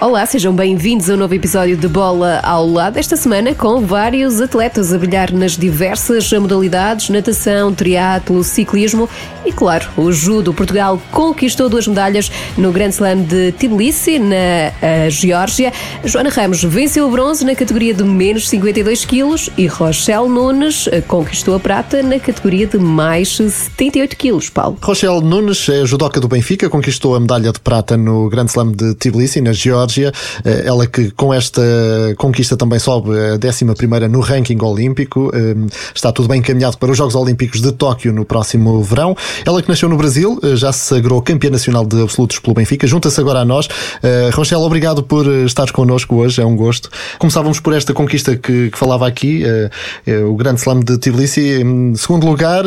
Olá, sejam bem-vindos a um novo episódio de Bola ao Lado. Esta semana com vários atletas a brilhar nas diversas modalidades: natação, triatlo, ciclismo e, claro, o judo. Portugal conquistou duas medalhas no Grand Slam de Tbilisi, na uh, Geórgia. Joana Ramos venceu o bronze na categoria de menos 52 quilos e Rochelle Nunes uh, conquistou a prata na categoria de mais 78 quilos. Paulo. Rochelle Nunes é judoca do Benfica, conquistou a medalha de prata no Grand Slam de Tbilisi, na Geórgia. Eh, ela que com esta conquista também sobe a 11 no ranking olímpico, eh, está tudo bem encaminhado para os Jogos Olímpicos de Tóquio no próximo verão. Ela que nasceu no Brasil, eh, já se sagrou campeã nacional de absolutos pelo Benfica, junta-se agora a nós. Rochelle, obrigado por estares connosco hoje, é um gosto. Começávamos por esta conquista que, que falava aqui, o Grande Slam de Tbilisi. Em segundo lugar,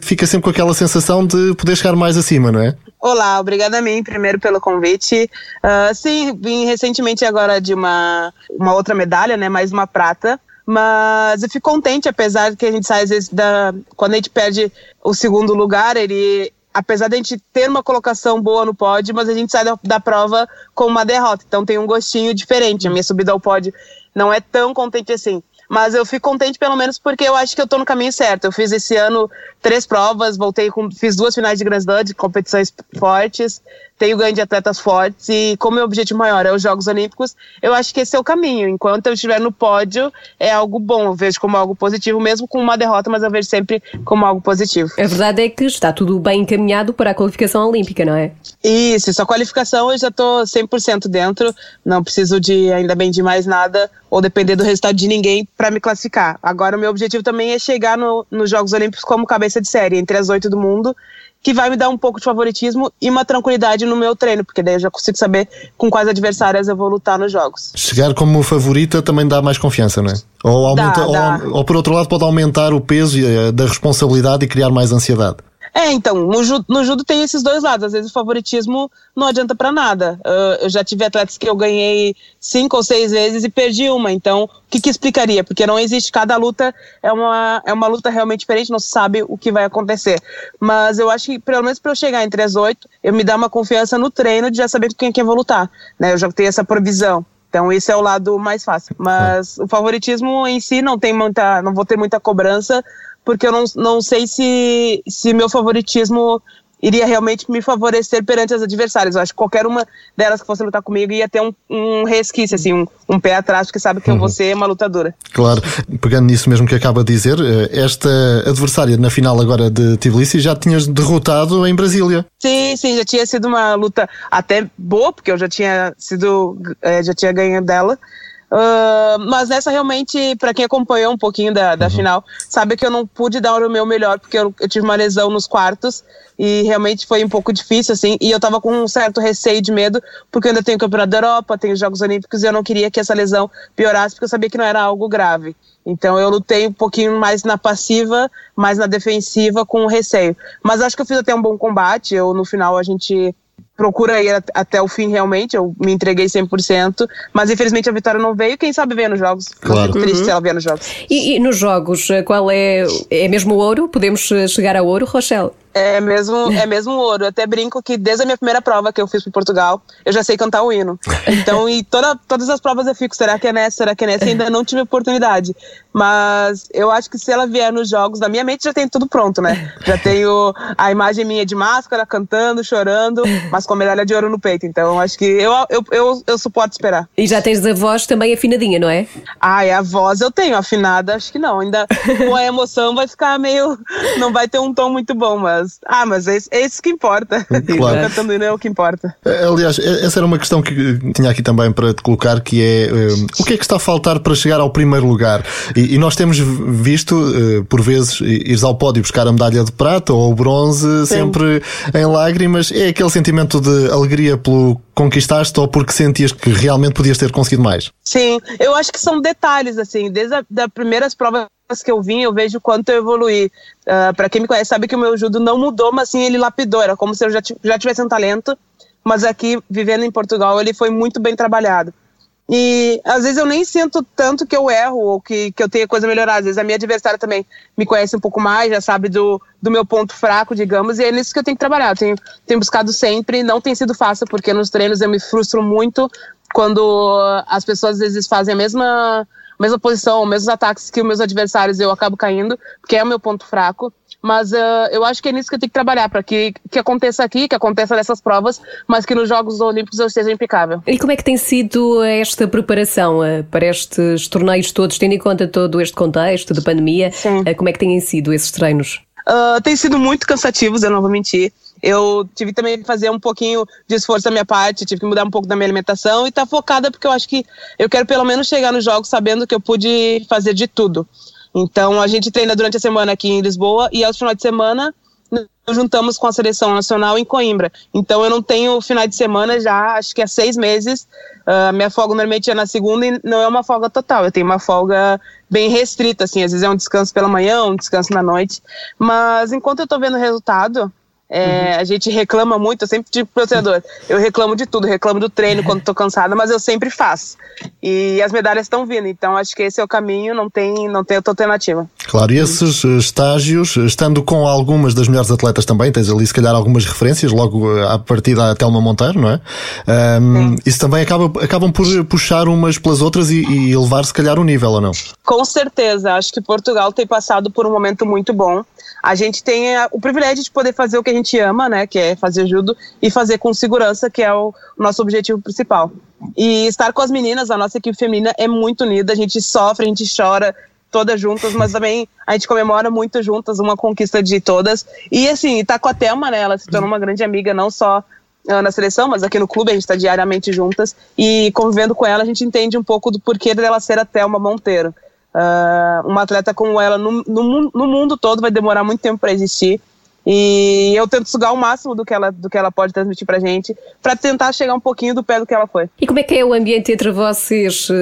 fica sempre com aquela sensação de poder chegar mais acima, não é? Olá, obrigada a mim primeiro pelo convite. Uh, sim, vim recentemente agora de uma, uma outra medalha, né? Mais uma prata. Mas eu fico contente, apesar que a gente sai às vezes da. Quando a gente perde o segundo lugar, ele. Apesar de a gente ter uma colocação boa no pódio, mas a gente sai da, da prova com uma derrota. Então tem um gostinho diferente. A minha subida ao pódio não é tão contente assim. Mas eu fico contente pelo menos porque eu acho que eu tô no caminho certo. Eu fiz esse ano três provas, voltei com, fiz duas finais de Grand Slam, de competições fortes, tenho ganho de atletas fortes e como meu objetivo maior é os Jogos Olímpicos, eu acho que esse é o caminho. Enquanto eu estiver no pódio, é algo bom, eu vejo como algo positivo, mesmo com uma derrota, mas eu vejo sempre como algo positivo. A verdade é que está tudo bem encaminhado para a qualificação olímpica, não é? Isso, só qualificação eu já estou 100% dentro, não preciso de ainda bem de mais nada ou depender do resultado de ninguém para me classificar. Agora, o meu objetivo também é chegar no, nos Jogos Olímpicos como cabeça de série, entre as oito do mundo, que vai me dar um pouco de favoritismo e uma tranquilidade no meu treino, porque daí eu já consigo saber com quais adversárias eu vou lutar nos jogos. Chegar como favorita também dá mais confiança, não é? Ou, aumenta, dá, dá. Ou, ou, por outro lado pode aumentar o peso da responsabilidade e criar mais ansiedade. É, então, no judo, no judo tem esses dois lados. Às vezes o favoritismo não adianta para nada. Uh, eu já tive atletas que eu ganhei cinco ou seis vezes e perdi uma. Então, o que, que explicaria? Porque não existe, cada luta é uma, é uma luta realmente diferente, não se sabe o que vai acontecer. Mas eu acho que, pelo menos para eu chegar entre as oito, eu me dá uma confiança no treino de já saber com quem, quem eu vou lutar. Né? Eu já tenho essa provisão. Então esse é o lado mais fácil. Mas o favoritismo em si não tem muita, não vou ter muita cobrança, porque eu não, não sei se, se meu favoritismo iria realmente me favorecer perante as adversárias. Eu acho que qualquer uma delas que fosse lutar comigo ia ter um, um resquício, assim, um, um, pé atrás, porque sabe que uhum. eu vou ser uma lutadora. Claro, pegando nisso mesmo que acaba de dizer, eh, esta adversária na final agora de Tbilisi já tinhas derrotado em Brasília. Sim, sim, já tinha sido uma luta até boa, porque eu já tinha sido, eh, já tinha ganho dela. Uh, mas nessa realmente, para quem acompanhou um pouquinho da, da uhum. final, sabe que eu não pude dar o meu melhor, porque eu, eu, tive uma lesão nos quartos e realmente foi um pouco difícil, assim. E eu tava com um certo receio de medo, porque eu ainda tenho o Campeonato da Europa, tenho os Jogos Olímpicos e eu não queria que essa lesão piorasse, porque eu sabia que não era algo grave. Então eu lutei um pouquinho mais na passiva, mais na defensiva, com receio. Mas acho que eu fiz até um bom combate. Eu, no final, a gente procura ir até o fim realmente, eu me entreguei 100%, mas infelizmente a vitória não veio, quem sabe ver nos jogos. Claro. Fico triste uhum. se ela vier nos jogos. E, e, nos jogos, qual é, é mesmo o ouro? Podemos chegar a ouro, Rochelle? É mesmo, é mesmo ouro. Eu até brinco que desde a minha primeira prova que eu fiz para Portugal, eu já sei cantar o hino. Então, e toda, todas as provas eu fico, será que é nessa, será que é nessa? Ainda não tive oportunidade. Mas eu acho que se ela vier nos jogos, na minha mente já tem tudo pronto, né? Já tenho a imagem minha de máscara, cantando, chorando, mas com a medalha de ouro no peito. Então, acho que eu, eu, eu, eu suporto esperar. E já tens a voz também afinadinha, não é? Ai, a voz eu tenho, afinada, acho que não. Ainda com a emoção vai ficar meio. Não vai ter um tom muito bom, mas mas. Ah, mas é, é isso que importa. Claro. Cantando é o que importa. Eh, aliás, eh, essa era uma questão que tinha aqui também para te colocar, que é um, o que é que está a faltar para chegar ao primeiro lugar? E, e nós temos visto, uh, por vezes, ires ao pódio buscar a medalha de prata ou o bronze, Sim. sempre em lágrimas. É aquele sentimento de alegria pelo conquistaste ou porque sentias que realmente podias ter conseguido mais? Sim, eu acho que são detalhes, assim, desde as primeiras provas que eu vim, eu vejo quanto eu evoluí. Uh, para quem me conhece, sabe que o meu judo não mudou, mas sim ele lapidou. Era como se eu já, já tivesse um talento, mas aqui, vivendo em Portugal, ele foi muito bem trabalhado. E às vezes eu nem sinto tanto que eu erro ou que, que eu tenho coisa a melhorar. Às vezes a minha adversária também me conhece um pouco mais, já sabe do, do meu ponto fraco, digamos, e é nisso que eu tenho que trabalhar. Eu tenho, tenho buscado sempre, não tem sido fácil, porque nos treinos eu me frustro muito quando as pessoas às vezes fazem a mesma, mesma posição, os mesmos ataques que os meus adversários, eu acabo caindo, porque é o meu ponto fraco. Mas uh, eu acho que é nisso que eu tenho que trabalhar, para que, que aconteça aqui, que aconteça nessas provas, mas que nos Jogos Olímpicos eu esteja impecável. E como é que tem sido esta preparação uh, para estes torneios todos, tendo em conta todo este contexto de pandemia? Uh, como é que têm sido esses treinos? Uh, tem sido muito cansativos, eu não vou mentir. Eu tive também que fazer um pouquinho de esforço da minha parte, tive que mudar um pouco da minha alimentação e tá focada porque eu acho que eu quero pelo menos chegar nos jogos sabendo que eu pude fazer de tudo. Então a gente treina durante a semana aqui em Lisboa e aos finais de semana juntamos com a seleção nacional em Coimbra. Então eu não tenho final de semana já, acho que há seis meses. Uh, minha folga normalmente é na segunda e não é uma folga total. Eu tenho uma folga bem restrita, assim. Às vezes é um descanso pela manhã, um descanso na noite. Mas enquanto eu tô vendo o resultado, é, uhum. A gente reclama muito, eu sempre digo pro treinador, eu reclamo de tudo, reclamo do treino quando tô cansada, mas eu sempre faço. E as medalhas estão vindo, então acho que esse é o caminho, não tem, não tem outra alternativa. Claro, e esses estágios, estando com algumas das melhores atletas também, tens ali se calhar algumas referências, logo à partida até uma Monteiro, não é? Um, isso também acaba, acabam por puxar umas pelas outras e, e elevar se calhar o nível, ou não? Com certeza, acho que Portugal tem passado por um momento muito bom a gente tem o privilégio de poder fazer o que a gente ama, né, que é fazer judo e fazer com segurança, que é o nosso objetivo principal. E estar com as meninas, a nossa equipe feminina é muito unida, a gente sofre, a gente chora todas juntas, mas também a gente comemora muito juntas, uma conquista de todas. E assim, tá com a Thelma, né, ela se tornou uma grande amiga, não só ah, na seleção, mas aqui no clube a gente está diariamente juntas e convivendo com ela a gente entende um pouco do porquê dela ser a Thelma Monteiro. Uh, uma atleta como ela no, no, no, mundo todo vai demorar muito tempo para existir. E eu tento sugar o máximo do que ela, do que ela pode transmitir pra gente, para tentar chegar um pouquinho do pé do que ela foi. E como é que é o ambiente entre vocês? Uh,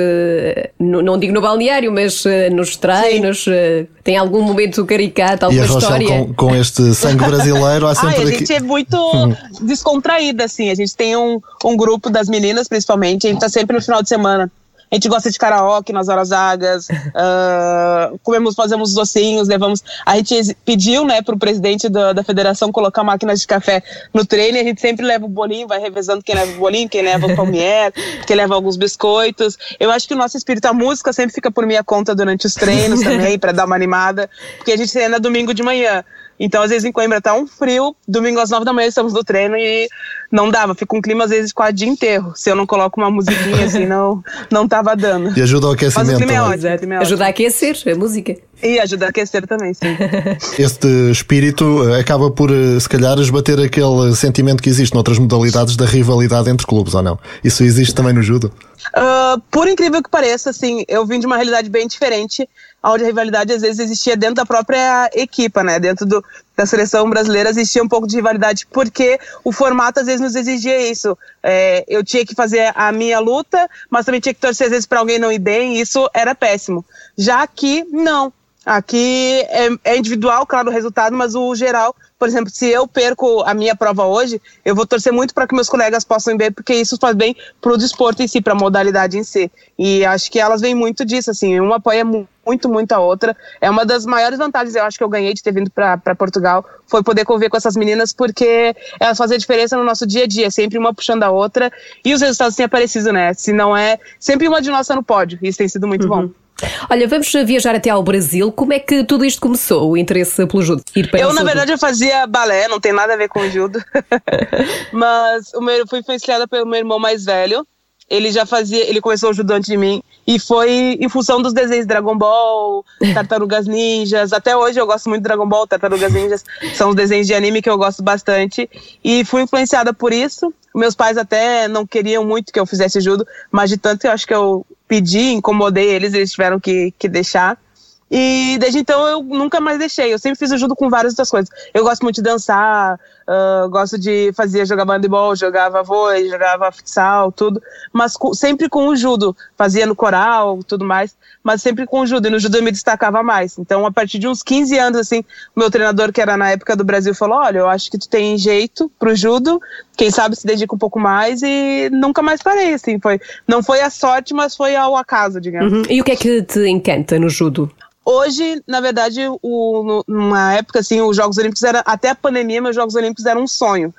não digo no balneário, mas uh, nos treinos? Uh, tem algum momento caricato, alguma e a história? Com, com este sangue brasileiro, há sempre. Ai, a gente é muito descontraída, assim. A gente tem um, um grupo das meninas, principalmente, a gente tá sempre no final de semana a gente gosta de karaoke nas horas vagas, uh, comemos, fazemos docinhos, levamos. A gente pediu, né, pro presidente da, da federação colocar máquinas de café no treino a gente sempre leva o bolinho, vai revezando quem leva o bolinho, quem leva o palmier, quem leva alguns biscoitos. Eu acho que o nosso espírito, a música sempre fica por minha conta durante os treinos também, para dar uma animada, porque a gente treina domingo de manhã. Então, às vezes em Coimbra tá um frio, domingo às nove da manhã estamos no treino e não dava, fica um clima às vezes quase de enterro. Se eu não coloco uma musiquinha assim, não, não tava dando. E ajuda ao aquecimento. Mas o clima é ótimo, é Ajuda a aquecer a música. E ajuda a aquecer também, sim. Este espírito eh, acaba por, eh, se calhar, esbater aquele sentimento que existe noutras modalidades da rivalidade entre clubes, ou não? Isso existe também no judo? Uh, por incrível que pareça, assim, eu vim de uma realidade bem diferente, onde a rivalidade às vezes existia dentro da própria equipa, né? Dentro do, da seleção brasileira existia um pouco de rivalidade, porque o formato às vezes nos exigia isso. É, eu tinha que fazer a minha luta, mas também tinha que torcer às vezes para alguém não ir bem, e isso era péssimo. Já aqui, não. Aqui é, é individual, claro, o resultado, mas o geral por exemplo, se eu perco a minha prova hoje, eu vou torcer muito para que meus colegas possam ir bem, porque isso faz bem para o desporto em si, para a modalidade em si. E acho que elas vêm muito disso, assim, uma apoia muito, muito a outra. É uma das maiores vantagens, eu acho, que eu ganhei de ter vindo para Portugal, foi poder conviver com essas meninas, porque elas fazem diferença no nosso dia a dia, sempre uma puxando a outra, e os resultados têm aparecido, né? Se não é, sempre uma de nós está no pódio, isso tem sido muito uhum. bom. Olha, vamos viajar até ao Brasil. Como é que tudo isto começou, o interesse pelo judo? eu, na verdade, eu fazia balé, não tem nada a ver com judo. Mas o meu, fui influenciada pelo meu irmão mais velho. Ele já fazia, ele começou o judo antes de mim. E foi em função dos desenhos Dragon Ball, Tartarugas Ninjas. Até hoje eu gosto muito de Dragon Ball, Tartarugas Ninjas. São os desenhos de anime que eu gosto bastante. E fui influenciada por isso. Meus pais até não queriam muito que eu fizesse judo, mas de tanto eu acho que eu pedi, incomodei eles, eles tiveram que, que deixar. E desde então eu nunca mais deixei. Eu sempre fiz ajuda com várias outras coisas. Eu gosto muito de dançar, uh, gosto de fazer, jogar handebol, jogava vôlei, jogava futsal, tudo. Mas com, sempre com o judo. Fazia no coral, tudo mais. Mas sempre com o judo. E no judo eu me destacava mais. Então, a partir de uns 15 anos, assim, meu treinador, que era na época do Brasil, falou: Olha, eu acho que tu tem jeito pro judo quem sabe se dedica um pouco mais e nunca mais parei, assim, foi, não foi a sorte, mas foi ao acaso, digamos. Uhum. E o que é que te encanta no judo? Hoje, na verdade, o, numa época assim, os Jogos Olímpicos era até a pandemia, meus Jogos Olímpicos eram um sonho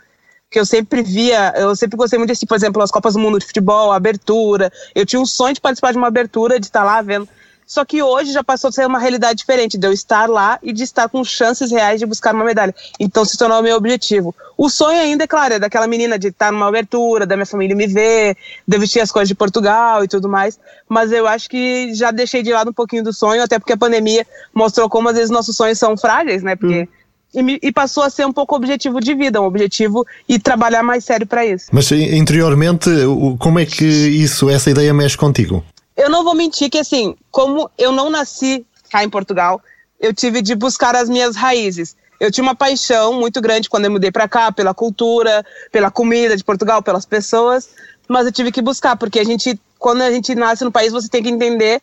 que eu sempre via, eu sempre gostei muito desse, por exemplo, as Copas do Mundo de Futebol, a abertura. Eu tinha um sonho de participar de uma abertura, de estar lá vendo. Só que hoje já passou a ser uma realidade diferente, de eu estar lá e de estar com chances reais de buscar uma medalha. Então se tornou o meu objetivo. O sonho ainda, é claro, é daquela menina de estar numa abertura, da minha família me ver, de vestir as coisas de Portugal e tudo mais. Mas eu acho que já deixei de lado um pouquinho do sonho, até porque a pandemia mostrou como às vezes nossos sonhos são frágeis, né? Porque. Hum e, e, passou a ser um pouco objetivo de vida, um objetivo e trabalhar mais sério para isso. Mas interiormente, como é que isso, essa ideia mexe contigo? Eu não vou mentir que assim, como eu não nasci cá em Portugal, eu tive de buscar as minhas raízes. Eu tinha uma paixão muito grande quando eu mudei para cá, pela cultura, pela comida de Portugal, pelas pessoas, mas eu tive que buscar, porque a gente, quando a gente nasce no país, você tem que entender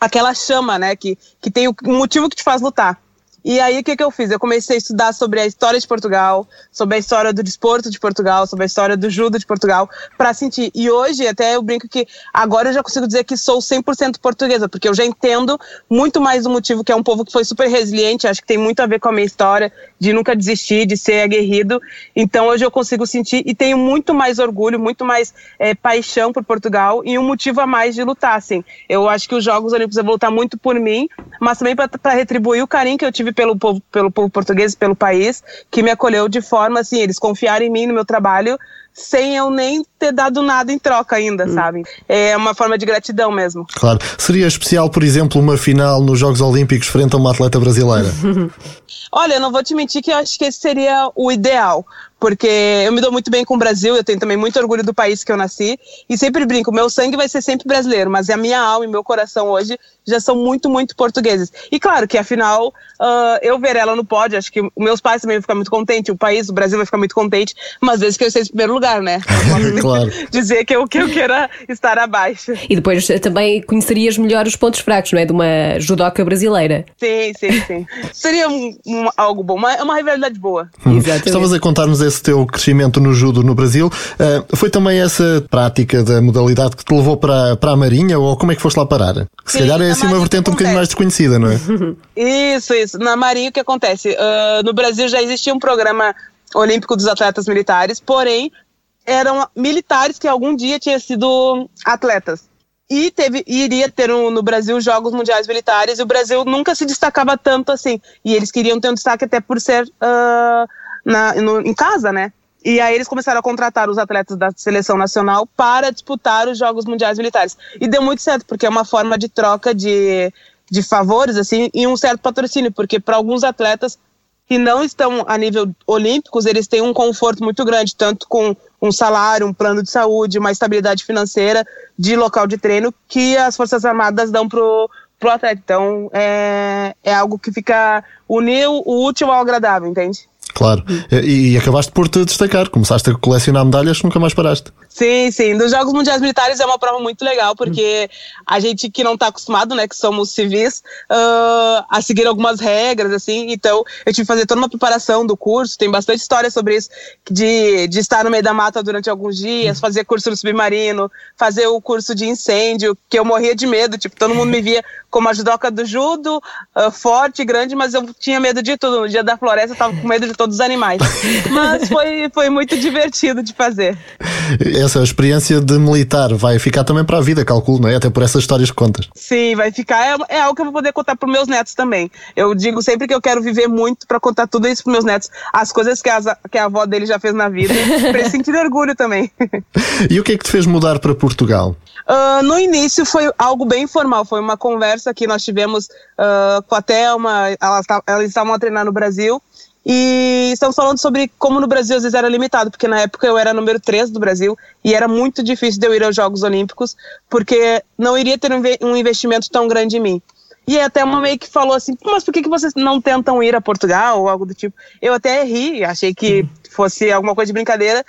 aquela chama, né, que, que tem o motivo que te faz lutar. E aí, o que, que eu fiz? Eu comecei a estudar sobre a história de Portugal, sobre a história do desporto de Portugal, sobre a história do judo de Portugal, para sentir. E hoje, até eu brinco que agora eu já consigo dizer que sou 100% portuguesa, porque eu já entendo muito mais o motivo que é um povo que foi super resiliente, acho que tem muito a ver com a minha história, de nunca desistir, de ser aguerrido. Então, hoje eu consigo sentir e tenho muito mais orgulho, muito mais é, paixão por Portugal e um motivo a mais de lutar, assim. Eu acho que os Jogos Olímpicos vão voltar muito por mim, mas também para retribuir o carinho que eu tive pelo povo, pelo povo português, pelo país, que me acolheu de forma assim, eles confiaram em mim, no meu trabalho, sem eu nem ter dado nada em troca ainda, hum. sabe? É uma forma de gratidão mesmo. Claro. Seria especial, por exemplo, uma final nos Jogos Olímpicos frente a uma atleta brasileira? Olha, eu não vou te mentir que eu acho que esse seria o ideal porque eu me dou muito bem com o Brasil, eu tenho também muito orgulho do país que eu nasci e sempre brinco, meu sangue vai ser sempre brasileiro, mas a minha alma e meu coração hoje já são muito, muito portugueses. E claro que afinal uh, eu ver ela no pódio, acho que meus pais também vão ficar muito contentes, o país, o Brasil vai ficar muito contente, mas vezes que eu esteja em primeiro lugar, né? claro. Dizer que eu, que eu queira estar abaixo. E depois também conhecerias melhor os pontos fracos, não é? De uma judoca brasileira. Sim, sim, sim. Seria um, um, algo bom, uma, uma rivalidade boa. Hum. Exatamente. Estavas a contar-nos esse teu crescimento no judo no Brasil. Uh, foi também essa prática da modalidade que te levou para, para a Marinha ou como é que foste lá parar? Que se calhar é assim uma vertente um bocadinho mais desconhecida, não é? Isso, isso. Na Marinha o que acontece? Uh, no Brasil já existia um programa olímpico dos atletas militares, porém eram militares que algum dia tinham sido atletas. E teve, iria ter um, no Brasil Jogos Mundiais Militares, e o Brasil nunca se destacava tanto assim. E eles queriam ter um destaque até por ser uh, na, no, em casa, né? E aí eles começaram a contratar os atletas da seleção nacional para disputar os Jogos Mundiais Militares. E deu muito certo, porque é uma forma de troca de, de favores, assim, e um certo patrocínio, porque para alguns atletas que não estão a nível olímpicos, eles têm um conforto muito grande, tanto com um salário, um plano de saúde, uma estabilidade financeira de local de treino que as Forças Armadas dão pro, pro atleta. Então, é, é algo que fica unir o útil ao agradável, entende? Claro. E, e, acabaste por te destacar, começaste a colecionar medalhas, nunca mais paraste. Sim, sim. Dos Jogos Mundiais Militares é uma prova muito legal, porque a gente que não está acostumado, né, que somos civis, uh, a seguir algumas regras, assim, então eu tive que fazer toda uma preparação do curso, tem bastante história sobre isso, de, de estar no meio da mata durante alguns dias, fazer curso no submarino, fazer o curso de incêndio, que eu morria de medo, tipo, todo mundo me via como a judoca do judo, uh, forte, grande, mas eu tinha medo de tudo. No dia da floresta eu tava com medo de todos os animais. Mas foi, foi muito divertido de fazer. Essa experiência de militar vai ficar também para a vida, calculo, não é? Até por essas histórias que contas. Sim, vai ficar. É, é algo que eu vou poder contar para meus netos também. Eu digo sempre que eu quero viver muito para contar tudo isso para meus netos. As coisas que, as, que a avó dele já fez na vida, para eles sentirem orgulho também. e o que é que te fez mudar para Portugal? Uh, no início foi algo bem informal, foi uma conversa que nós tivemos uh, com a Thelma, elas, elas estavam a treinar no Brasil, e estamos falando sobre como no Brasil às vezes era limitado, porque na época eu era número 3 do Brasil e era muito difícil de eu ir aos Jogos Olímpicos, porque não iria ter um investimento tão grande em mim. E até uma meio que falou assim, mas por que, que vocês não tentam ir a Portugal ou algo do tipo? Eu até ri, achei que fosse alguma coisa de brincadeira.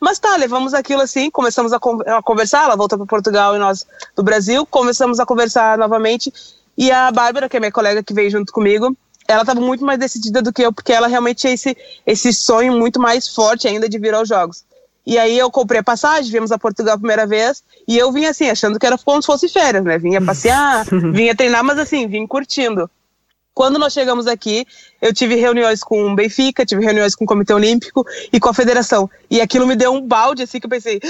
Mas tá, levamos aquilo assim, começamos a, conversar, ela voltou para Portugal e nós do Brasil, começamos a conversar novamente. E a Bárbara, que é minha colega que veio junto comigo, ela estava muito mais decidida do que eu, porque ela realmente tinha esse, esse sonho muito mais forte ainda de vir aos Jogos. E aí eu comprei a passagem, viemos a Portugal a primeira vez, e eu vim assim, achando que era como se fosse férias, né? Vinha passear, vinha treinar, mas assim, vim curtindo. Quando nós chegamos aqui, eu tive reuniões com o Benfica, tive reuniões com o Comitê Olímpico e com a Federação. E aquilo me deu um balde, assim, que eu pensei,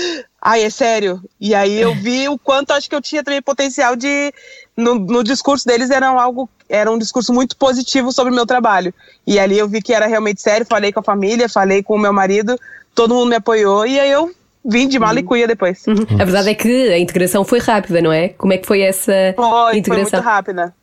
ai, é sério? E aí eu vi o quanto acho que eu tinha também potencial de. No, no discurso deles era algo, era um discurso muito positivo sobre o meu trabalho. E ali eu vi que era realmente sério, falei com a família, falei com o meu marido, todo mundo me apoiou, e aí eu vim de mala uhum. e cuia depois. Uhum. A verdade é que a integração foi rápida, não é? Como é que foi essa foi, integração? Foi muito rápida.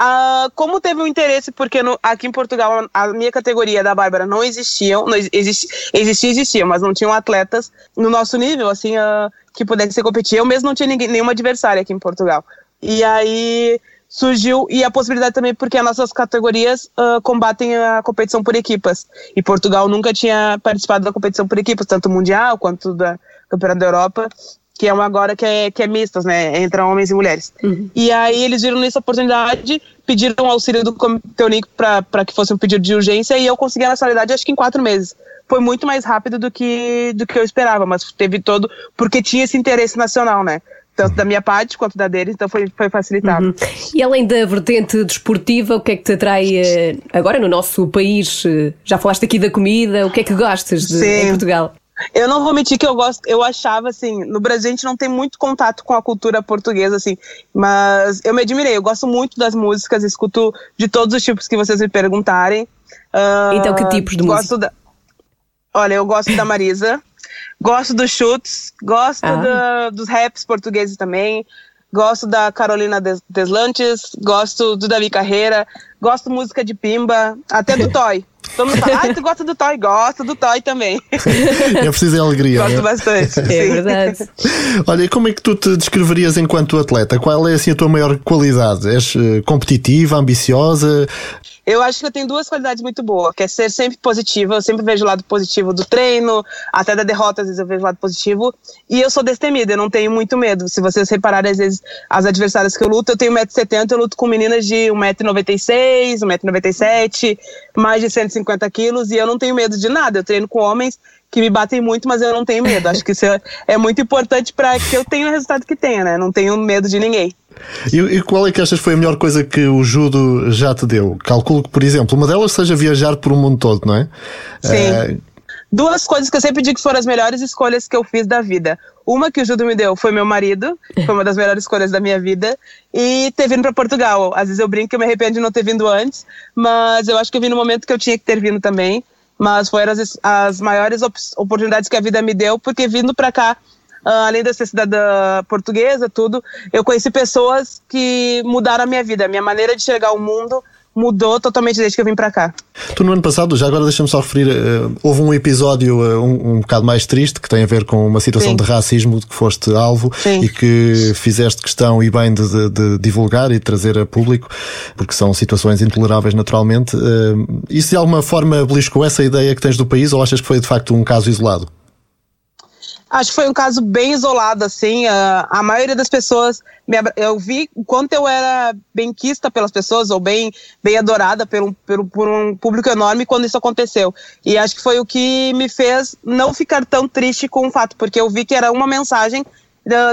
Uh, como teve um interesse, porque no, aqui em Portugal a minha categoria da Bárbara não existiam, não existi, existia, existia, mas não tinham atletas no nosso nível, assim, uh, que pudessem competir. Eu mesmo não tinha ninguém, nenhuma adversária aqui em Portugal. E aí surgiu, e a possibilidade também porque as nossas categorias uh, combatem a competição por equipas. E Portugal nunca tinha participado da competição por equipas, tanto mundial quanto da Campeonato da Europa que é uma agora que é, que é mistas, né? Entre homens e mulheres. Uhum. E aí eles viram nessa oportunidade, pediram auxílio do Comitê Olímpico para que fosse um pedido de urgência e eu consegui a nacionalidade acho que em quatro meses. Foi muito mais rápido do que, do que eu esperava, mas teve todo. Porque tinha esse interesse nacional, né? Tanto da minha parte quanto da deles, então foi, foi facilitado. Uhum. E além da vertente desportiva, o que é que te atrai eh, agora no nosso país? Eh, já falaste aqui da comida, o que é que gostas de, em Portugal? Eu não vou mentir que eu gosto, eu achava assim, no Brasil a gente não tem muito contato com a cultura portuguesa assim, mas eu me admirei, eu gosto muito das músicas, escuto de todos os tipos que vocês me perguntarem. Uh, então que tipos de música? Da, olha, eu gosto da Marisa, gosto dos chutes, gosto ah. do, dos raps portugueses também, gosto da Carolina Deslantes, gosto do Davi Carreira, gosto música de Pimba, até do Toy. Todo mundo fala, ah, tu gosta do Toy? Gosto do Toy também. É preciso de alegria. Gosto né? bastante. É verdade. Olha, e como é que tu te descreverias enquanto atleta? Qual é assim, a tua maior qualidade? És uh, competitiva, ambiciosa? Eu acho que eu tenho duas qualidades muito boas, que é ser sempre positiva, eu sempre vejo o lado positivo do treino, até da derrota, às vezes eu vejo o lado positivo, e eu sou destemida, eu não tenho muito medo. Se vocês repararem, às vezes, as adversárias que eu luto, eu tenho 1,70m, eu luto com meninas de 1,96m, 1,97m, mais de 150 quilos, e eu não tenho medo de nada. Eu treino com homens que me batem muito, mas eu não tenho medo. Acho que isso é, é muito importante para que eu tenha o resultado que tenha, né? Não tenho medo de ninguém. E, e, qual é que achas foi a melhor coisa que o judo já te deu? Calculo que, por exemplo, uma delas seja viajar por um mundo todo, não é? Sim. Uh... Duas coisas que eu sempre digo que foram as melhores escolhas que eu fiz da vida. Uma que o judo me deu foi meu marido, foi uma das melhores escolhas da minha vida, e ter vindo para Portugal. Às vezes eu brinco que eu me arrependo de não ter vindo antes, mas eu acho que eu vim no momento que eu tinha que ter vindo também. Mas foram as, as maiores oportunidades que a vida me deu, porque vindo para cá além de ser cidadã portuguesa, tudo, eu conheci pessoas que mudaram a minha vida, a minha maneira de chegar ao mundo mudou totalmente desde que eu vim para cá. Tu no ano passado, já agora deixa-me só referir, uh, houve um episódio uh, um, um bocado mais triste que tem a ver com uma situação Sim. de racismo de que foste alvo Sim. e que fizeste questão e bem de, de, de, divulgar e trazer a público, porque são situações intoleráveis naturalmente. Uh, isso de alguma forma beliscou essa ideia que tens do país ou achas que foi de facto um caso isolado? Acho que foi um caso bem isolado, assim. A, a maioria das pessoas. eu vi o quanto eu era bem quista pelas pessoas, ou bem, bem adorada pelo, pelo, por um público enorme quando isso aconteceu. E acho que foi o que me fez não ficar tão triste com o fato, porque eu vi que era uma mensagem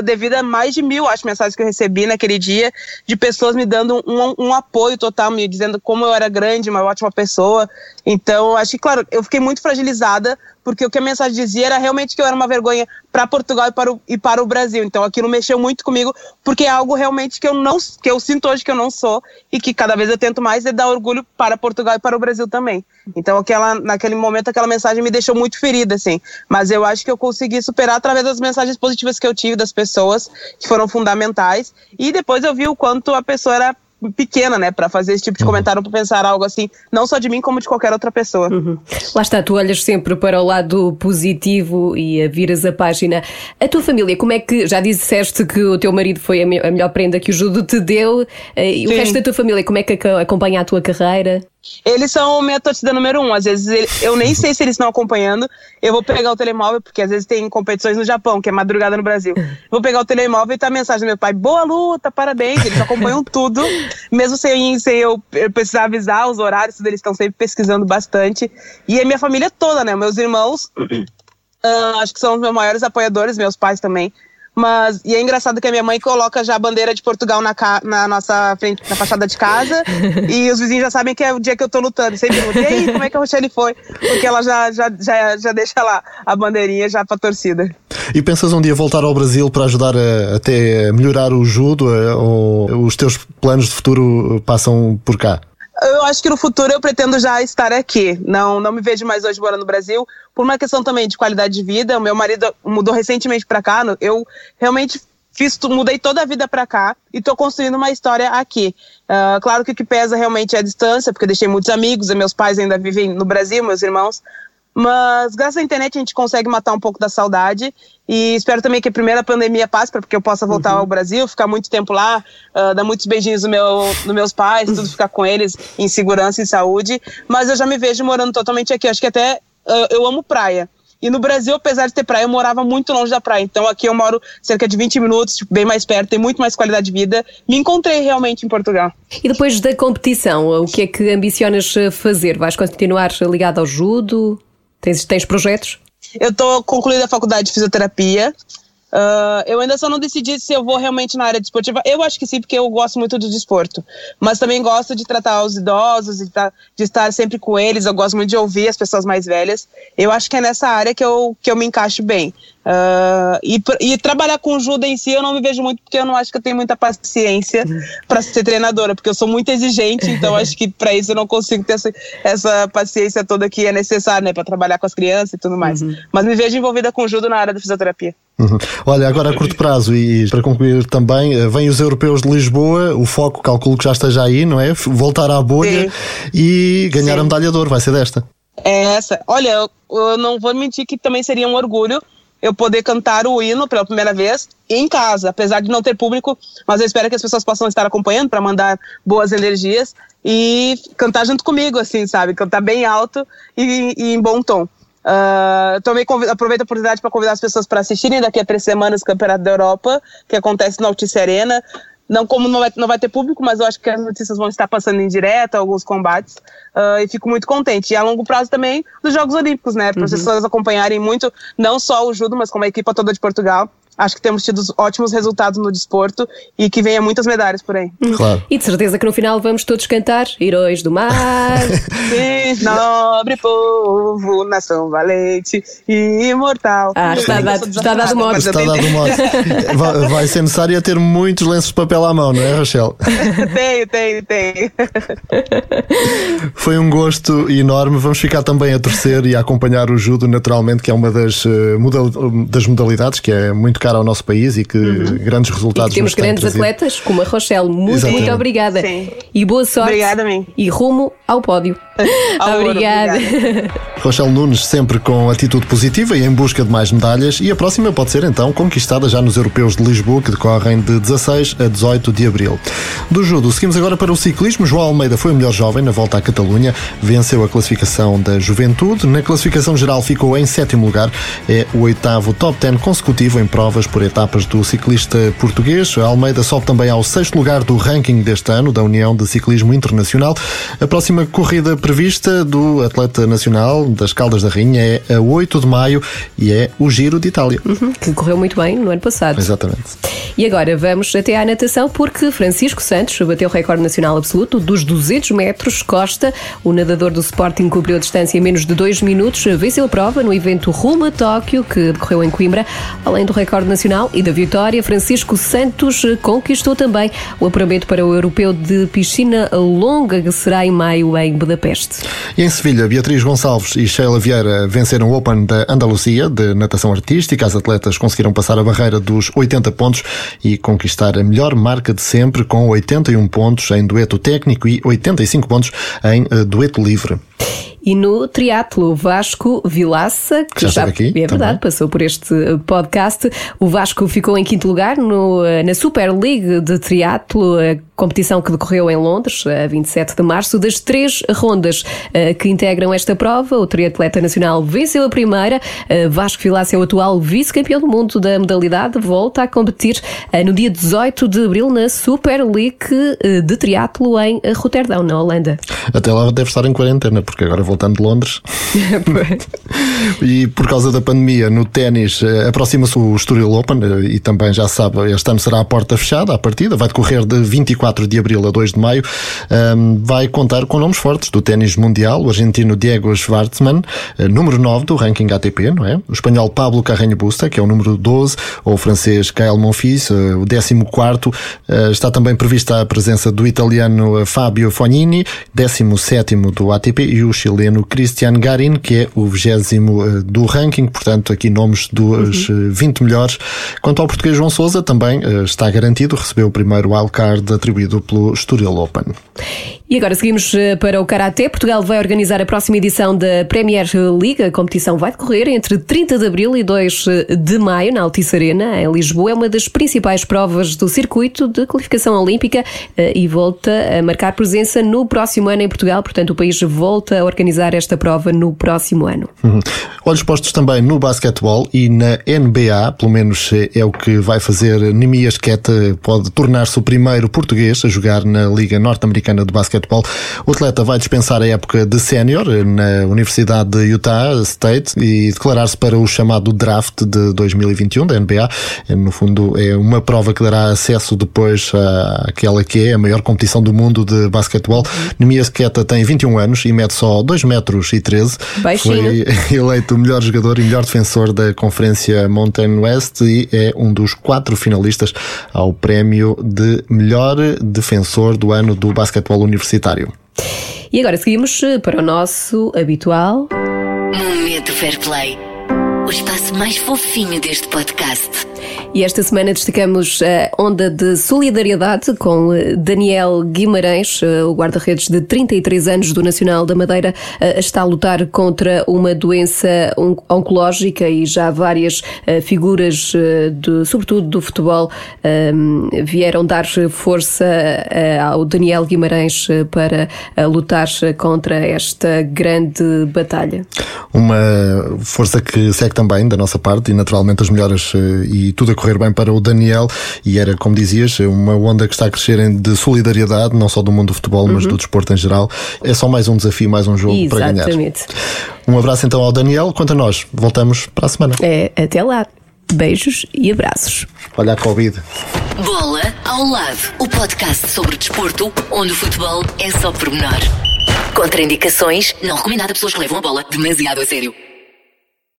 devido a mais de mil, acho, mensagens que eu recebi naquele dia, de pessoas me dando um, um, apoio total, me dizendo como eu era grande, uma ótima pessoa. Então, acho que, claro, eu fiquei muito fragilizada porque o que a mensagem dizia era realmente que eu era uma vergonha para Portugal e para, o, e para o Brasil. Então aquilo mexeu muito comigo, porque é algo realmente que eu não que eu sinto hoje que eu não sou e que cada vez eu tento mais é dar orgulho para Portugal e para o Brasil também. Então aquela naquele momento aquela mensagem me deixou muito ferida assim, mas eu acho que eu consegui superar através das mensagens positivas que eu tive das pessoas que foram fundamentais e depois eu vi o quanto a pessoa era pequena, né, para fazer esse tipo de uhum. comentário, para pensar algo assim, não só de mim, como de qualquer outra pessoa. Uhum. Lá está, tu olhas sempre para o lado positivo e viras a página. A tua família, como é que, já disseste que o teu marido foi a, me a melhor prenda que o judo te deu, eh, e Sim. o resto da tua família, como é que acompanha a tua carreira? Eles são minha torcida número um. Às vezes ele, eu nem sei se eles estão acompanhando. Eu vou pegar o telemóvel, porque às vezes tem competições no Japão, que é madrugada no Brasil. Vou pegar o telemóvel e tá a mensagem do meu pai: boa luta, parabéns. Eles acompanham tudo, mesmo sem, sem eu precisar avisar os horários, eles estão sempre pesquisando bastante. E a minha família toda, né? Meus irmãos Uh, acho que são os meus maiores apoiadores, meus pais também. Mas, e é engraçado que a minha mãe coloca já a bandeira de Portugal na, ca, na nossa frente, na fachada de casa, e os vizinhos já sabem que é o dia que eu tô lutando. Sempre perguntam, e aí, como é que a Rochelle foi? Porque ela já, já, já, já deixa lá a bandeirinha já pra torcida. E pensas um dia voltar ao Brasil para ajudar a, até a melhorar o judo, ou os teus planos de futuro passam por cá? Eu acho que no futuro eu pretendo já estar aqui. Não, não me vejo mais hoje morando no Brasil, por uma questão também de qualidade de vida. O meu marido mudou recentemente para cá. Eu realmente fiz, mudei toda a vida para cá e estou construindo uma história aqui. Uh, claro que o que pesa realmente é a distância, porque deixei muitos amigos, meus pais ainda vivem no Brasil, meus irmãos, mas graças à internet a gente consegue matar um pouco da saudade e espero também que a primeira pandemia passe para que eu possa voltar uhum. ao Brasil, ficar muito tempo lá, uh, dar muitos beijinhos no meu, nos meus pais, tudo ficar com eles em segurança e saúde. Mas eu já me vejo morando totalmente aqui. Acho que até uh, eu amo praia. E no Brasil, apesar de ter praia, eu morava muito longe da praia. Então aqui eu moro cerca de 20 minutos, tipo, bem mais perto, tem muito mais qualidade de vida. Me encontrei realmente em Portugal. E depois da competição, o que é que ambicionas fazer? Vais continuar ligado ao judo? Tens, tens projetos? Eu estou concluindo a faculdade de fisioterapia. Uh, eu ainda só não decidi se eu vou realmente na área desportiva. Eu acho que sim, porque eu gosto muito do desporto. Mas também gosto de tratar os idosos, de, tá, de estar sempre com eles. Eu gosto muito de ouvir as pessoas mais velhas. Eu acho que é nessa área que eu, que eu me encaixo bem. Uh, e, e, trabalhar com judo em si eu não me vejo muito porque eu não acho que eu tenho muita paciência para ser treinadora, porque eu sou muito exigente, então acho que para isso eu não consigo ter essa, essa, paciência toda que é necessária né, para trabalhar com as crianças e tudo mais. Uhum. Mas me vejo envolvida com judo na área da fisioterapia. Uhum. Olha, agora a curto prazo e para concluir também, eh, vêm os europeus de Lisboa, o foco calculo que já esteja aí, não é? Voltar à bolha Sim. e ganhar Sim. a medalha de ouro, vai ser desta. É essa. Olha, eu, eu não vou mentir que também seria um orgulho eu poder cantar o hino pela primeira vez em casa, apesar de não ter público, mas eu espero que as pessoas possam estar acompanhando para mandar boas energias e cantar junto comigo, assim, sabe? Cantar bem alto e, e em bom tom. Uh, também aproveito a oportunidade para convidar as pessoas para assistirem daqui a três semanas o Campeonato da Europa, que acontece na Altice Arena. Não como não vai, não vai ter público, mas eu acho que as notícias vão estar passando em direto, alguns combates, uh, e fico muito contente. E a longo prazo também dos Jogos Olímpicos, né? Para uhum. as pessoas acompanharem muito, não só o judo, mas como a equipe toda de Portugal, acho que temos tido ótimos resultados no desporto e que venha muitas medalhas por aí. Claro. E de certeza que no final vamos todos cantar Heróis do Mar. Sim, nobre povo, nação valente e imortal. Ah, está dado, está dado modo. Está dado modo. Vai, vai ser necessário ter muitos lenços de papel à mão, não é, Rochelle? tenho, tenho, tenho. Foi um gosto enorme. Vamos ficar também a torcer e a acompanhar o judo, naturalmente, que é uma das, eh, das modalidades que é muito ao nosso país e que uhum. grandes resultados. E temos grandes trazido. atletas, como a Rochelle. Muito, Exatamente. muito obrigada. Sim. E boa sorte. Obrigada a mim. E rumo ao pódio. Obrigada. Rochelle Nunes sempre com atitude positiva e em busca de mais medalhas. E a próxima pode ser então conquistada já nos Europeus de Lisboa, que decorrem de 16 a 18 de abril. Do judo, seguimos agora para o ciclismo. João Almeida foi o melhor jovem na volta à Catalunha, venceu a classificação da juventude. Na classificação geral ficou em sétimo lugar. É o oitavo top 10 consecutivo em provas por etapas do ciclista português. A Almeida sobe também ao sexto lugar do ranking deste ano da União de Ciclismo Internacional. A próxima corrida prevista do atleta nacional das Caldas da Rainha é a 8 de maio e é o Giro de Itália. Uhum, que correu muito bem no ano passado. Exatamente. E agora vamos até à natação porque Francisco Santos bateu o recorde nacional absoluto dos 200 metros costa. O nadador do Sporting cumpriu a distância em menos de 2 minutos, venceu a prova no evento Rumo a Tóquio, que decorreu em Coimbra. Além do recorde nacional e da vitória, Francisco Santos conquistou também o apuramento para o europeu de piscina longa, que será em maio em Budapeste. E em Sevilha, Beatriz Gonçalves e Sheila Vieira venceram o Open da Andalucia de natação artística. As atletas conseguiram passar a barreira dos 80 pontos e conquistar a melhor marca de sempre com 81 pontos em dueto técnico e 85 pontos em eh, dueto livre. E no triatlo, Vasco Vilaça, que já, já aqui, é verdade, também. passou por este podcast. O Vasco ficou em quinto lugar no, na Super League de triatlo, a competição que decorreu em Londres, a 27 de março. Das três rondas uh, que integram esta prova, o triatleta nacional venceu a primeira. Vasco Vilaça é o atual vice-campeão do mundo da modalidade, volta a competir no dia 18 de abril na Super League de triatlo em Roterdão, na Holanda. Até lá deve estar em quarentena, porque agora voltou Wimbledon de Londres. e por causa da pandemia, no ténis, eh, aproxima-se o Estoril Open eh, e também já sabe, este ano será a porta fechada, a partida, vai decorrer de 24 de abril a 2 de maio. Um, vai contar com nomes fortes do ténis mundial, o argentino Diego Schwartzman, eh, número 9 do ranking ATP, não é? O espanhol Pablo Carreño Busta, que é o número 12, ou o francês Kyle Monfils, o 14 Está também prevista a presença do italiano Fabio Fognini, 17 do ATP, e o chileno Cristian Garin, que é o 20 do ranking, portanto, aqui nomes dos uhum. 20 melhores. Quanto ao português João Souza, também está garantido, recebeu o primeiro wildcard atribuído pelo Estoril Open. E agora seguimos eh, para o Karaté. Portugal vai organizar a próxima edição da Premier League. A competição vai decorrer entre 30 de abril e 2 eh, de maio na Altice Arena, em Lisboa. É uma das principais provas do circuito de qualificação olímpica eh, e volta a marcar presença no próximo ano em Portugal. Portanto, o país volta a organizar esta prova no próximo ano. Uhum. Olhos postos também no basquetebol e na NBA, pelo menos é o que vai fazer Nemias Queta, pode tornar-se o primeiro português a jogar na Liga Norte-Americana de Basquetebol basquetebol. O atleta vai dispensar a época de sénior na Universidade de Utah State e declarar-se para o chamado draft de 2021 da NBA. No fundo, é uma prova que dará acesso depois àquela que é a maior competição do mundo de basquetebol. Nemias Queta tem 21 anos e mede só 2 metros e 13. Baixinho. Foi eleito o melhor jogador e melhor defensor da Conferência Mountain West e é um dos quatro finalistas ao prémio de melhor defensor do ano do basquetebol universitário universitário. E agora seguimos eh, para o nosso habitual. Momento Fair Play o espaço mais fofinho deste podcast. E esta semana destacamos a onda de solidariedade com eh, Daniel Guimarães, eh, o guarda-redes de 33 anos do Nacional da Madeira, eh, está a lutar contra uma doença oncológica e já várias figuras, de, sobretudo do futebol, vieram dar força ao Daniel Guimarães para lutar contra esta grande batalha. Uma força que segue também da nossa parte e naturalmente as melhoras e tudo a correr bem para o Daniel e era, como dizias, uma onda que está a crescer de solidariedade, não só do mundo do futebol, uhum. mas do desporto em geral. É só mais um desafio, mais um jogo Exatamente. para ganhar. Exatamente. Um abraço então ao Daniel. Quanto a nós, voltamos para a semana. É, até lá. Beijos e abraços. Olha a Covid. Bola ao lado, o podcast sobre desporto, onde o futebol é só pormenor. Contraindicações, não recomendado a pessoas que levam a bola demasiado a sério.